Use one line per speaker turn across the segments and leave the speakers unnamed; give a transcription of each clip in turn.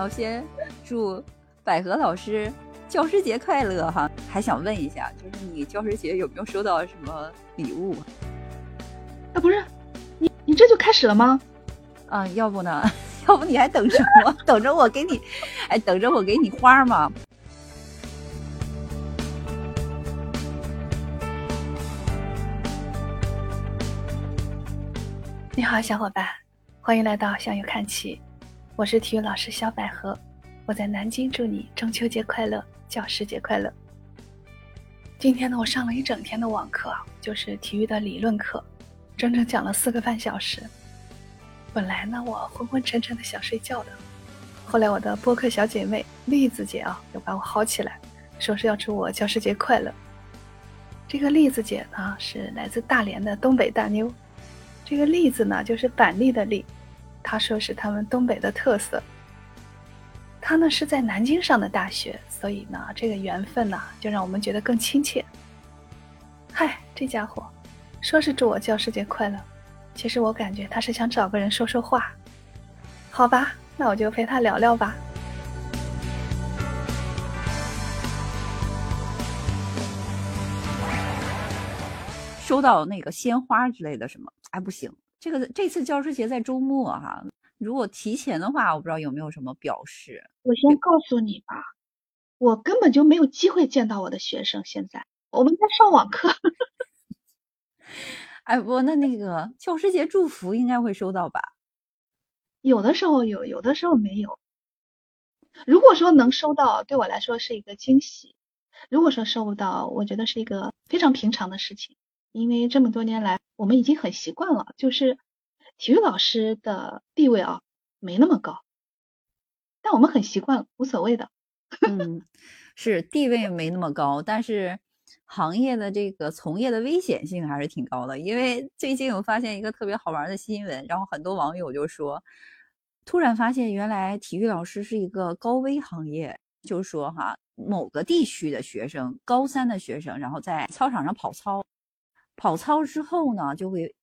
然后先祝百合老师教师节快乐哈！还想问一下，就是你教师节有没有收到什么礼物？
啊，不是，你你这就开始了吗？
啊，要不呢？要不你还等什么？等着我给你，哎，等着我给你花吗？
你好，小伙伴，欢迎来到向右看齐，我是体育老师小百合，我在南京，祝你中秋节快乐，教师节快乐。今天呢，我上了一整天的网课，就是体育的理论课。整整讲了四个半小时。本来呢，我昏昏沉沉的想睡觉的，后来我的播客小姐妹栗子姐啊，又把我薅起来，说是要祝我教师节快乐。这个栗子姐呢，是来自大连的东北大妞。这个栗子呢，就是板栗的栗，他说是他们东北的特色。他呢是在南京上的大学，所以呢，这个缘分呢，就让我们觉得更亲切。嗨，这家伙。说是祝我教师节快乐，其实我感觉他是想找个人说说话。好吧，那我就陪他聊聊吧。
收到那个鲜花之类的什么？哎，不行，这个这次教师节在周末哈，如果提前的话，我不知道有没有什么表示。
我先告诉你吧，我根本就没有机会见到我的学生。现在我们在上网课。
哎不，那那个教师节祝福应该会收到吧？
有的时候有，有的时候没有。如果说能收到，对我来说是一个惊喜；如果说收不到，我觉得是一个非常平常的事情。因为这么多年来，我们已经很习惯了，就是体育老师的地位啊没那么高，但我们很习惯，无所谓的。
嗯，是地位没那么高，但是。行业的这个从业的危险性还是挺高的，因为最近我发现一个特别好玩的新闻，然后很多网友就说，突然发现原来体育老师是一个高危行业，就说哈，某个地区的学生，高三的学生，然后在操场上跑操，跑操之后呢，就会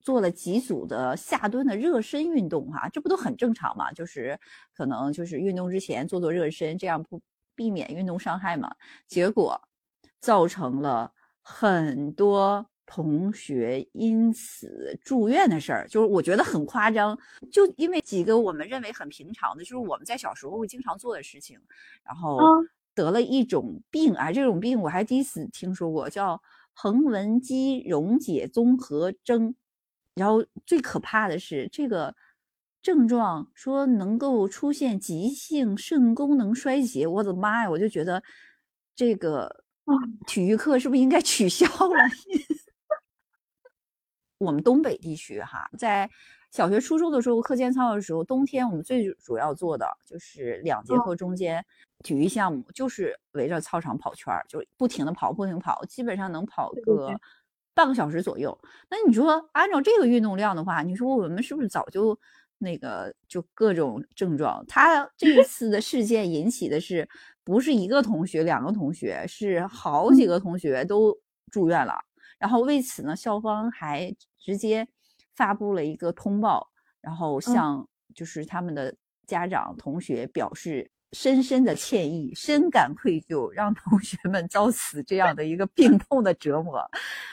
做了几组的下蹲的热身运动，哈，这不都很正常嘛？就是可能就是运动之前做做热身，这样不避免运动伤害嘛？结果。造成了很多同学因此住院的事儿，就是我觉得很夸张。就因为几个我们认为很平常的，就是我们在小时候会经常做的事情，然后得了一种病啊，这种病我还第一次听说过，叫横纹肌溶解综合征。然后最可怕的是这个症状，说能够出现急性肾功能衰竭。我的妈呀！我就觉得这个。体育课是不是应该取消了？我们东北地区哈，在小学、初中的时候，课间操的时候，冬天我们最主要做的就是两节课中间体育项目，就是围着操场跑圈儿，就不停的跑，不停跑，基本上能跑个半个小时左右。那你说按照这个运动量的话，你说我们是不是早就那个就各种症状？他这一次的事件引起的是。不是一个同学，两个同学，是好几个同学都住院了。然后为此呢，校方还直接发布了一个通报，然后向就是他们的家长、同学表示深深的歉意，深感愧疚，让同学们遭此这样的一个病痛的折磨。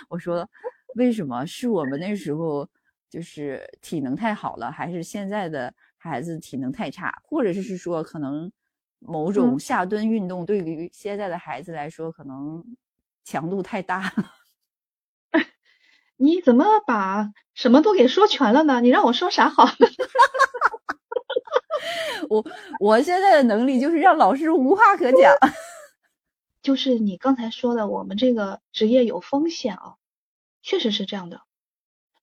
我说，为什么是我们那时候就是体能太好了，还是现在的孩子体能太差，或者是说可能？某种下蹲运动对于现在的孩子来说，可能强度太大了。
你怎么把什么都给说全了呢？你让我说啥好？
我我现在的能力就是让老师无话可讲。
就是你刚才说的，我们这个职业有风险啊，确实是这样的。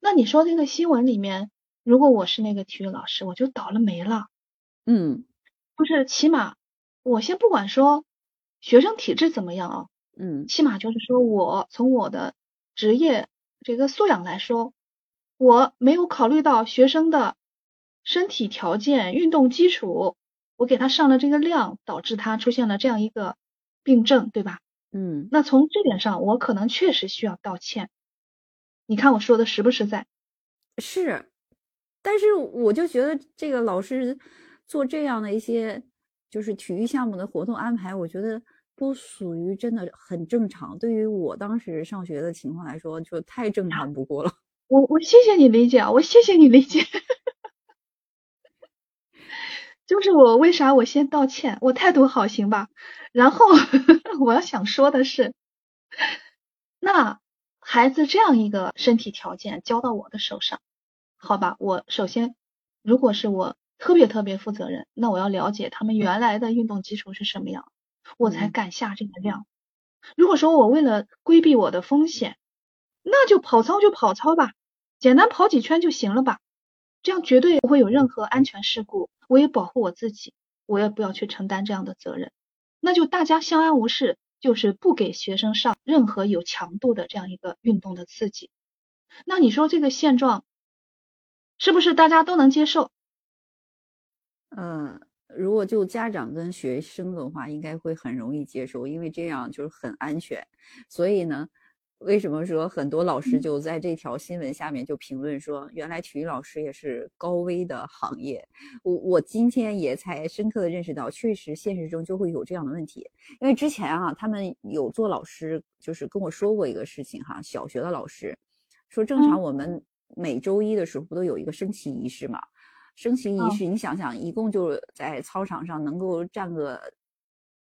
那你说这个新闻里面，如果我是那个体育老师，我就倒了霉了。
嗯，
就是起码。我先不管说学生体质怎么样啊，
嗯，
起码就是说我从我的职业这个素养来说，我没有考虑到学生的身体条件、运动基础，我给他上了这个量，导致他出现了这样一个病症，对吧？
嗯，
那从这点上，我可能确实需要道歉。你看我说的实不实在？
是，但是我就觉得这个老师。做这样的一些就是体育项目的活动安排，我觉得都属于真的很正常。对于我当时上学的情况来说，就太正常不过了。
我我谢谢你理解啊，我谢谢你理解。就是我为啥我先道歉，我态度好行吧？然后 我要想说的是，那孩子这样一个身体条件交到我的手上，好吧？我首先如果是我特别特别负责任，那我要了解他们原来的运动基础是什么样，我才敢下这个量。如果说我为了规避我的风险，那就跑操就跑操吧，简单跑几圈就行了吧，这样绝对不会有任何安全事故。我也保护我自己，我也不要去承担这样的责任，那就大家相安无事，就是不给学生上任何有强度的这样一个运动的刺激。那你说这个现状是不是大家都能接受？
嗯，如果就家长跟学生的话，应该会很容易接受，因为这样就是很安全。所以呢。为什么说很多老师就在这条新闻下面就评论说，原来体育老师也是高危的行业？我我今天也才深刻的认识到，确实现实中就会有这样的问题。因为之前啊，他们有做老师，就是跟我说过一个事情哈，小学的老师说，正常我们每周一的时候不都有一个升旗仪式嘛？升旗仪式，你想想，一共就在操场上能够站个。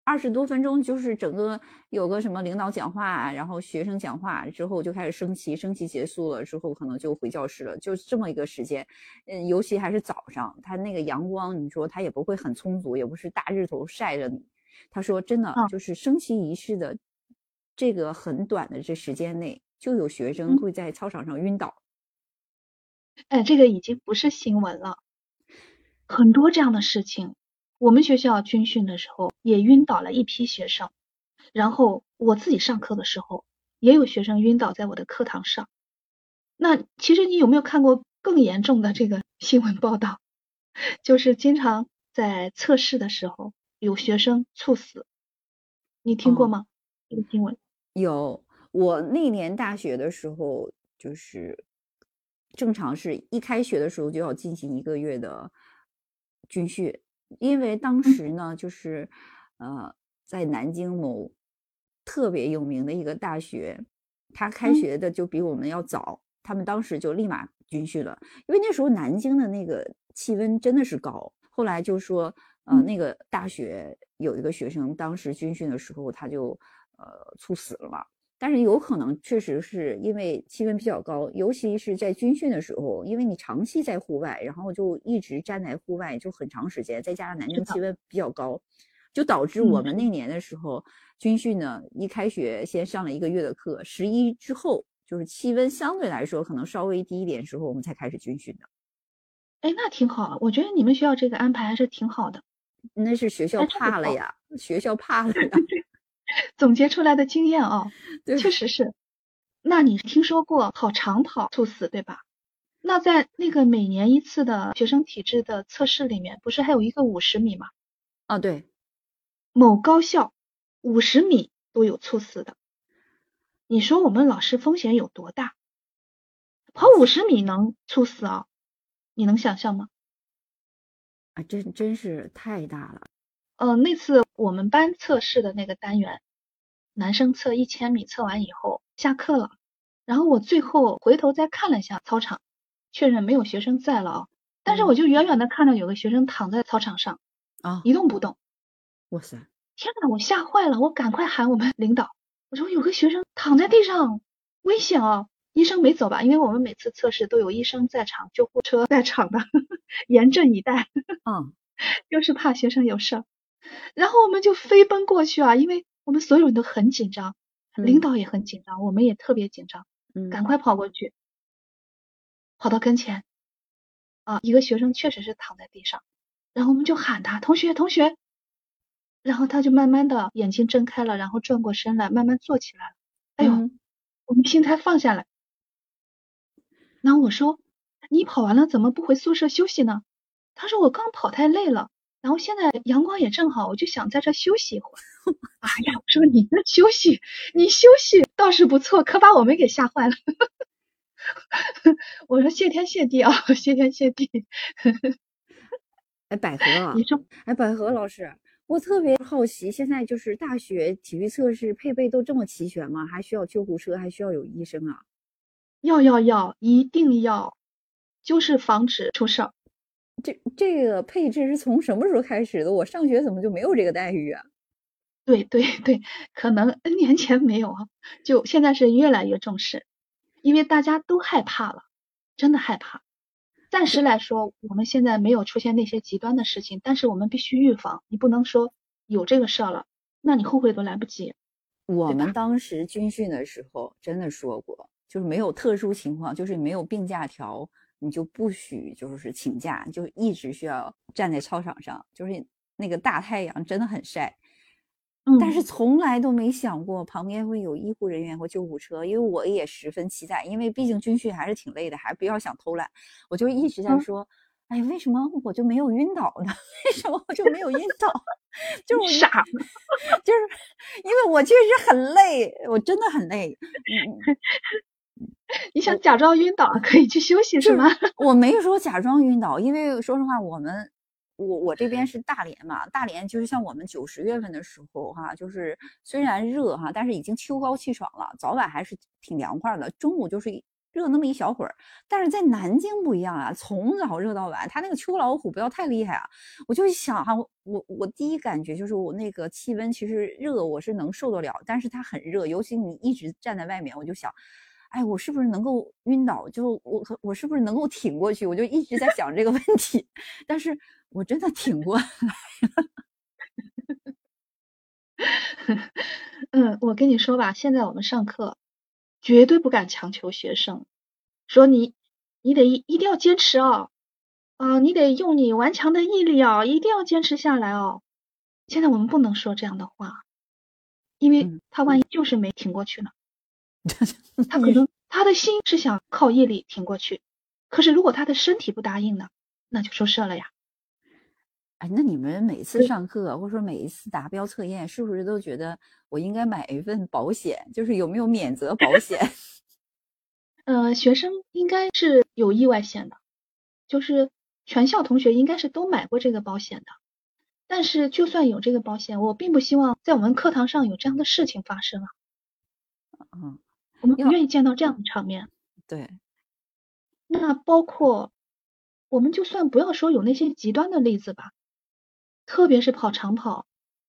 二十多分钟，就是整个有个什么领导讲话，然后学生讲话之后就开始升旗，升旗结束了之后可能就回教室了，就这么一个时间。嗯，尤其还是早上，他那个阳光，你说他也不会很充足，也不是大日头晒着你。他说真的，就是升旗仪式的这个很短的这时间内，就有学生会在操场上晕倒。
哎，这个已经不是新闻了，很多这样的事情。我们学校军训的时候也晕倒了一批学生，然后我自己上课的时候也有学生晕倒在我的课堂上。那其实你有没有看过更严重的这个 新闻报道？就是经常在测试的时候有学生猝死，你听过吗？这个新闻
有。我那年大学的时候，就是正常是一开学的时候就要进行一个月的军训。因为当时呢，就是呃，在南京某特别有名的一个大学，他开学的就比我们要早，他们当时就立马军训了。因为那时候南京的那个气温真的是高。后来就说，呃，那个大学有一个学生，当时军训的时候他就呃猝死了嘛。但是有可能确实是因为气温比较高，尤其是在军训的时候，因为你长期在户外，然后就一直站在户外就很长时间，再加上南京气温比较高，就导致我们那年的时候军训呢，一开学先上了一个月的课，十一之后就是气温相对来说可能稍微低一点时候，我们才开始军训的。
哎，那挺好，我觉得你们学校这个安排还是挺好的。
那是学校怕了呀，学校怕了呀。
总结出来的经验啊，确实是。那你听说过跑长跑猝死对吧？那在那个每年一次的学生体质的测试里面，不是还有一个五十米吗？
啊，对。
某高校五十米都有猝死的，你说我们老师风险有多大？跑五十米能猝死啊？你能想象吗？
啊，真真是太大了。
呃，那次我们班测试的那个单元，男生测一千米，测完以后下课了，然后我最后回头再看了一下操场，确认没有学生在了啊，但是我就远远的看到有个学生躺在操场上
啊，
一动不动。
哇塞！
天呐，我吓坏了，我赶快喊我们领导，我说有个学生躺在地上，危险啊！医生没走吧？因为我们每次测试都有医生在场，救护车在场的，严阵以待。
嗯，
就是怕学生有事儿。然后我们就飞奔过去啊，因为我们所有人都很紧张，领导也很紧张，我们也特别紧张，赶快跑过去，跑到跟前，啊，一个学生确实是躺在地上，然后我们就喊他同学同学，然后他就慢慢的眼睛睁开了，然后转过身来，慢慢坐起来了，哎呦，我们心才放下来。然后我说你跑完了怎么不回宿舍休息呢？他说我刚跑太累了。然后现在阳光也正好，我就想在这休息一会儿。哎呀，我说你那休息，你休息倒是不错，可把我们给吓坏了。我说谢天谢地啊，谢天谢地。
哎，百合啊，
你说，
哎，百合老师，我特别好奇，现在就是大学体育测试配备都这么齐全吗？还需要救护车，还需要有医生啊？
要要要，一定要，就是防止出事儿。
这这个配置是从什么时候开始的？我上学怎么就没有这个待遇啊？
对对对，可能 N 年前没有啊，就现在是越来越重视，因为大家都害怕了，真的害怕。暂时来说，我们现在没有出现那些极端的事情，但是我们必须预防。你不能说有这个事儿了，那你后悔都来不及。
我们当时军训的时候真的说过，就是没有特殊情况，就是没有病假条，你就不许就是请假，就一直需要站在操场上，就是那个大太阳真的很晒。但是从来都没想过旁边会有医护人员或救护车，因为我也十分期待，因为毕竟军训还是挺累的，还不要想偷懒，我就一直在说，哎，为什么我就没有晕倒呢？为什么我就没有晕倒？就是
傻，
就是因为我确实很累，我真的很累。
你想假装晕倒可以去休息是吗？
我没说假装晕倒，因为说实话，我们。我我这边是大连嘛，大连就是像我们九十月份的时候哈，就是虽然热哈，但是已经秋高气爽了，早晚还是挺凉快的。中午就是热那么一小会儿，但是在南京不一样啊，从早热到晚，它那个秋老虎不要太厉害啊。我就想哈，我我第一感觉就是我那个气温其实热我是能受得了，但是它很热，尤其你一直站在外面，我就想，哎，我是不是能够晕倒？就我我是不是能够挺过去？我就一直在想这个问题，但是。我真的挺过来了。
嗯，我跟你说吧，现在我们上课绝对不敢强求学生，说你你得一定要坚持哦，啊，你得用你顽强的毅力啊，一定要坚持下来哦。现在我们不能说这样的话，因为他万一就是没挺过去呢，他可能 他的心是想靠毅力挺过去，可是如果他的身体不答应呢，那就出事了呀。
哎，那你们每次上课或者说每一次达标测验，是不是都觉得我应该买一份保险？就是有没有免责保险？
呃，学生应该是有意外险的，就是全校同学应该是都买过这个保险的。但是就算有这个保险，我并不希望在我们课堂上有这样的事情发生啊。
嗯，
我们不愿意见到这样的场面。
对。
那包括我们就算不要说有那些极端的例子吧。特别是跑长跑，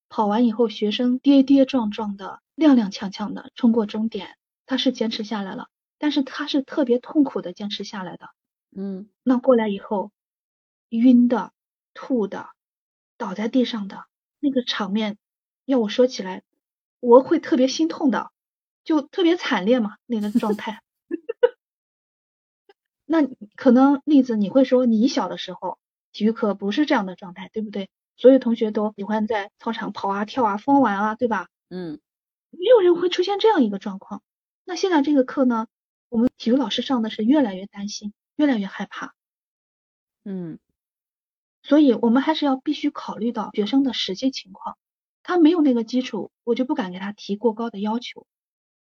跑完以后学生跌跌撞撞的、踉踉跄跄的冲过终点，他是坚持下来了，但是他是特别痛苦的坚持下来的。
嗯，
那过来以后，晕的、吐的、倒在地上的那个场面，要我说起来，我会特别心痛的，就特别惨烈嘛那个状态。那可能例子你会说，你小的时候体育课不是这样的状态，对不对？所有同学都喜欢在操场跑啊、跳啊、疯玩啊，对吧？
嗯，
没有人会出现这样一个状况。那现在这个课呢，我们体育老师上的是越来越担心，越来越害怕。
嗯，
所以我们还是要必须考虑到学生的实际情况。他没有那个基础，我就不敢给他提过高的要求。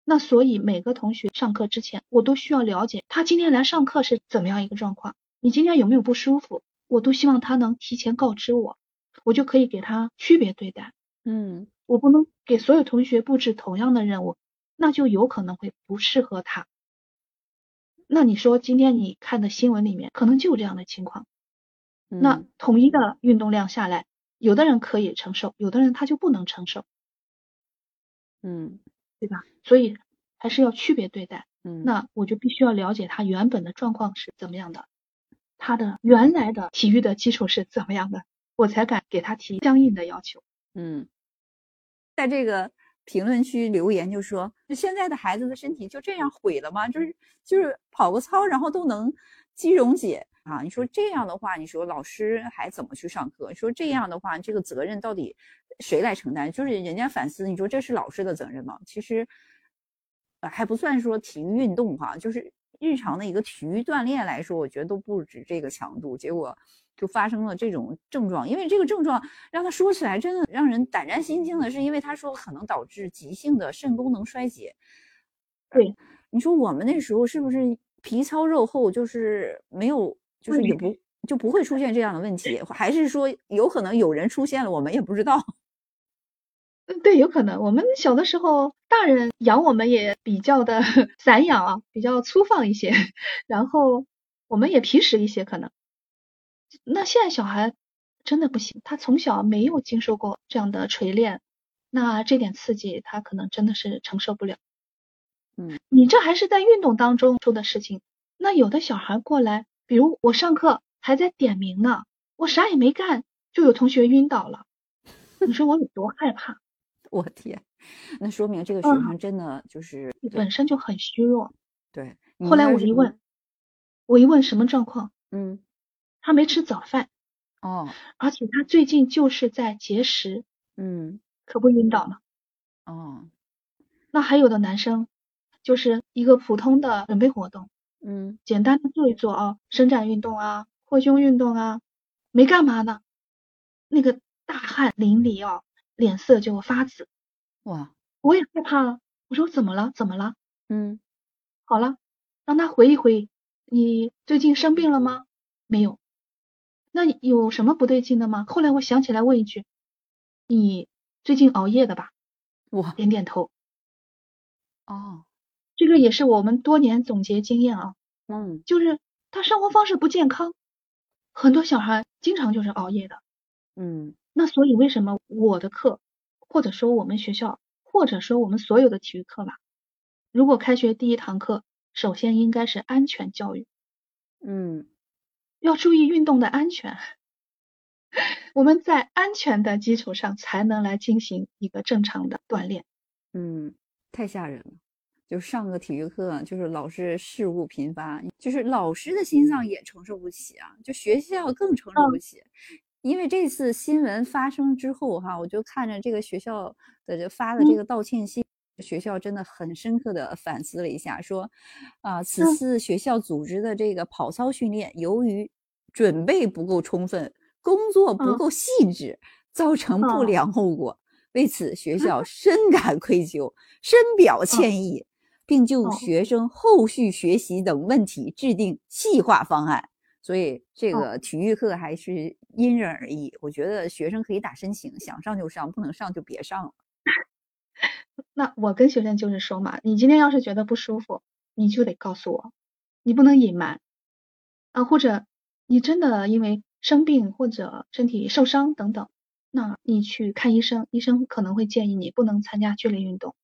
那所以每个同学上课之前，我都需要了解他今天来上课是怎么样一个状况。你今天有没有不舒服？我都希望他能提前告知我。我就可以给他区别对待，
嗯，
我不能给所有同学布置同样的任务，那就有可能会不适合他。那你说今天你看的新闻里面可能就这样的情况，那统一的运动量下来，有的人可以承受，有的人他就不能承受，
嗯，
对吧？所以还是要区别对待，
嗯，
那我就必须要了解他原本的状况是怎么样的，他的原来的体育的基础是怎么样的。我才敢给他提相应的要求。
嗯，在这个评论区留言就说：现在的孩子的身体就这样毁了吗？就是就是跑个操，然后都能肌溶解啊？你说这样的话，你说老师还怎么去上课？说这样的话，这个责任到底谁来承担？就是人家反思，你说这是老师的责任吗？其实还不算说体育运动哈，就是日常的一个体育锻炼来说，我觉得都不止这个强度。结果。就发生了这种症状，因为这个症状让他说起来真的让人胆战心惊的，是因为他说可能导致急性的肾功能衰竭。
对，
你说我们那时候是不是皮糙肉厚，就是没有，就是也不就不会出现这样的问题，还是说有可能有人出现了，我们也不知道？
嗯，对，有可能。我们小的时候，大人养我们也比较的 散养啊，比较粗放一些，然后我们也皮实一些，可能。那现在小孩真的不行，他从小没有经受过这样的锤炼，那这点刺激他可能真的是承受不了。
嗯，
你这还是在运动当中出的事情，那有的小孩过来，比如我上课还在点名呢，我啥也没干，就有同学晕倒了，你说我有多害怕？
我天，那说明这个学生真的就是
本身就很虚弱。
对，
后来我一问，我一问什么状况？
嗯，
他没吃早饭。
哦，
而且他最近就是在节食。
嗯，
可不晕倒了。
哦，
那还有的男生。就是一个普通的准备活动，
嗯，
简单的做一做啊，伸展运动啊，扩胸运动啊，没干嘛呢，那个大汗淋漓啊，脸色就发紫，
哇，
我也害怕，我说怎么了？怎么了？
嗯，
好了，让他回忆回忆，你最近生病了吗？没有，那有什么不对劲的吗？后来我想起来问一句，你最近熬夜的吧？
我，
点点头，
哦。
这个也是我们多年总结经验啊，
嗯，
就是他生活方式不健康，很多小孩经常就是熬夜的，
嗯，
那所以为什么我的课，或者说我们学校，或者说我们所有的体育课吧，如果开学第一堂课，首先应该是安全教育，
嗯，
要注意运动的安全，我们在安全的基础上才能来进行一个正常的锻炼，
嗯，太吓人了。就上个体育课，就是老师事故频发，就是老师的心脏也承受不起啊，就学校更承受不起。因为这次新闻发生之后，哈，我就看着这个学校的这发的这个道歉信，学校真的很深刻的反思了一下，说啊，此次学校组织的这个跑操训练，由于准备不够充分，工作不够细致，造成不良后果，为此学校深感愧疚，深表歉意。并就学生后续学习等问题制定细化方案，所以这个体育课还是因人而异。我觉得学生可以打申请，想上就上，不能上就别上了。
那我跟学生就是说嘛，你今天要是觉得不舒服，你就得告诉我，你不能隐瞒啊。或者你真的因为生病或者身体受伤等等，那你去看医生，医生可能会建议你不能参加剧烈运动，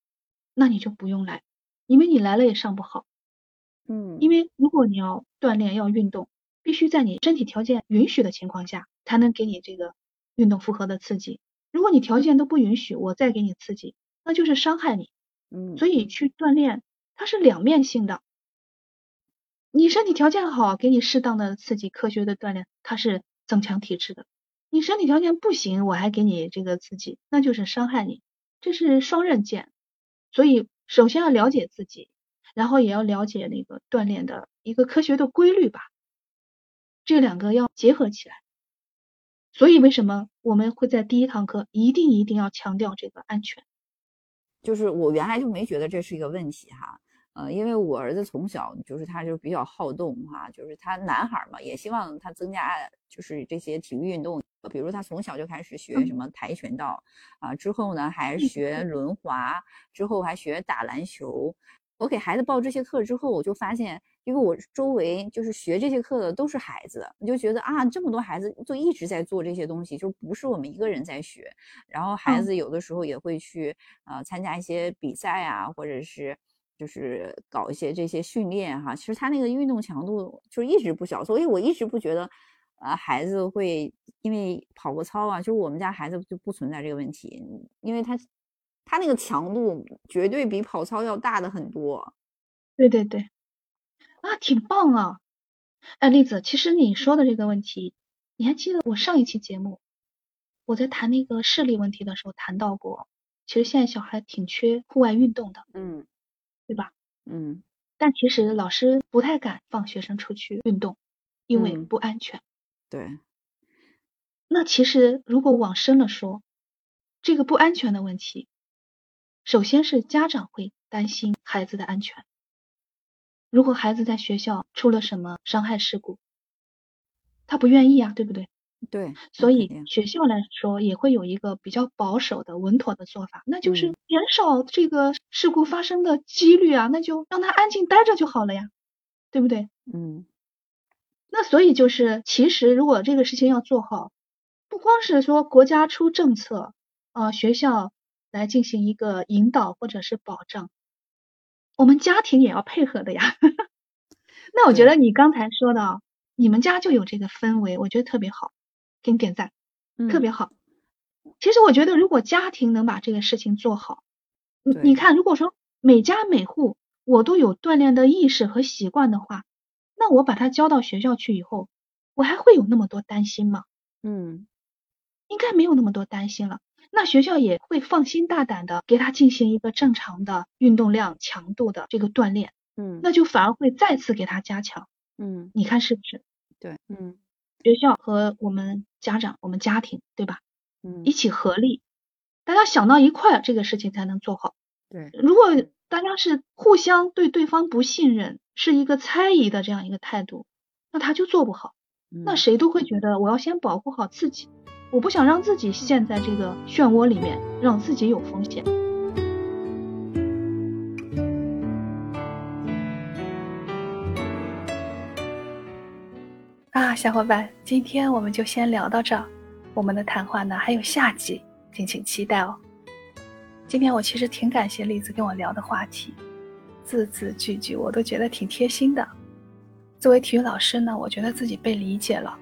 那你就不用来。因为你来了也上不好，
嗯，
因为如果你要锻炼要运动，必须在你身体条件允许的情况下，才能给你这个运动负荷的刺激。如果你条件都不允许，我再给你刺激，那就是伤害你。
嗯，
所以去锻炼它是两面性的。你身体条件好，给你适当的刺激，科学的锻炼，它是增强体质的。你身体条件不行，我还给你这个刺激，那就是伤害你，这是双刃剑。所以。首先要了解自己，然后也要了解那个锻炼的一个科学的规律吧，这两个要结合起来。所以为什么我们会在第一堂课一定一定要强调这个安全？
就是我原来就没觉得这是一个问题哈，呃，因为我儿子从小就是他就比较好动哈，就是他男孩嘛，也希望他增加就是这些体育运动。比如他从小就开始学什么跆拳道啊，之后呢还学轮滑，之后还学打篮球。我给孩子报这些课之后，我就发现，因为我周围就是学这些课的都是孩子，我就觉得啊，这么多孩子就一直在做这些东西，就不是我们一个人在学。然后孩子有的时候也会去呃参加一些比赛啊，或者是就是搞一些这些训练哈。其实他那个运动强度就一直不小，所以我一直不觉得。呃，孩子会因为跑过操啊，就是我们家孩子就不存在这个问题，因为他他那个强度绝对比跑操要大的很多。
对对对，啊，挺棒啊！哎，栗子，其实你说的这个问题，你还记得我上一期节目我在谈那个视力问题的时候谈到过，其实现在小孩挺缺户外运动的，
嗯，
对吧？
嗯，
但其实老师不太敢放学生出去运动，因为不安全。
对，
那其实如果往深了说，这个不安全的问题，首先是家长会担心孩子的安全。如果孩子在学校出了什么伤害事故，他不愿意啊，对不对？
对，
所以学校来说也会有一个比较保守的、稳妥的做法，那就是
嗯
减少这个事故发生的几率啊，那就让他安静待着就好了呀，对不对？
嗯
那所以就是，其实如果这个事情要做好，不光是说国家出政策，呃，学校来进行一个引导或者是保障，我们家庭也要配合的呀。那我觉得你刚才说的啊，你们家就有这个氛围，我觉得特别好，给你点赞，特
嗯
别好。其实我觉得，如果家庭能把这个事情做好，你你看，如果说每家每户我都有锻炼的意识和习惯的话，那我把他交到学校去以后，我还会有那么多担心吗？
嗯
应该没有那么多担心了。那学校也会放心大胆的给他进行一个正常的运动量强度的这个锻炼，
嗯
那就反而会再次给他加强。
嗯
你看是不是？
对，嗯
学校和我们家长、我们家庭，对吧？
嗯
一起合力，大家想到一块儿，这个事情才能做好。
对，
如果大家是互相对对方不信任，是一个猜疑的这样一个态度，那他就做不好。那
嗯
谁都会觉得我要先保护好自己，我不想让自己陷在这个漩涡里面，让自己有风险。
啊，小伙伴，今天我们就先聊到这儿。我们的谈话呢还有下集，敬请期待哦。今天我其实挺感谢栗子跟我聊的话题，字字句句我都觉得挺贴心的。作为体育老师呢，我觉得自己被理解了。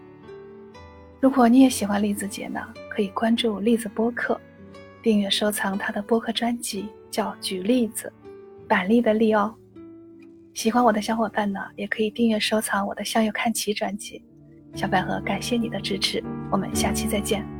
如果你也喜欢栗子姐呢，可以关注栗子播客，订阅收藏她的播客专辑，叫《举例子》，板栗的栗哦。喜欢我的小伙伴呢，也可以订阅收藏我的《向右看齐》专辑。小百合，感谢你的支持，我们下期再见。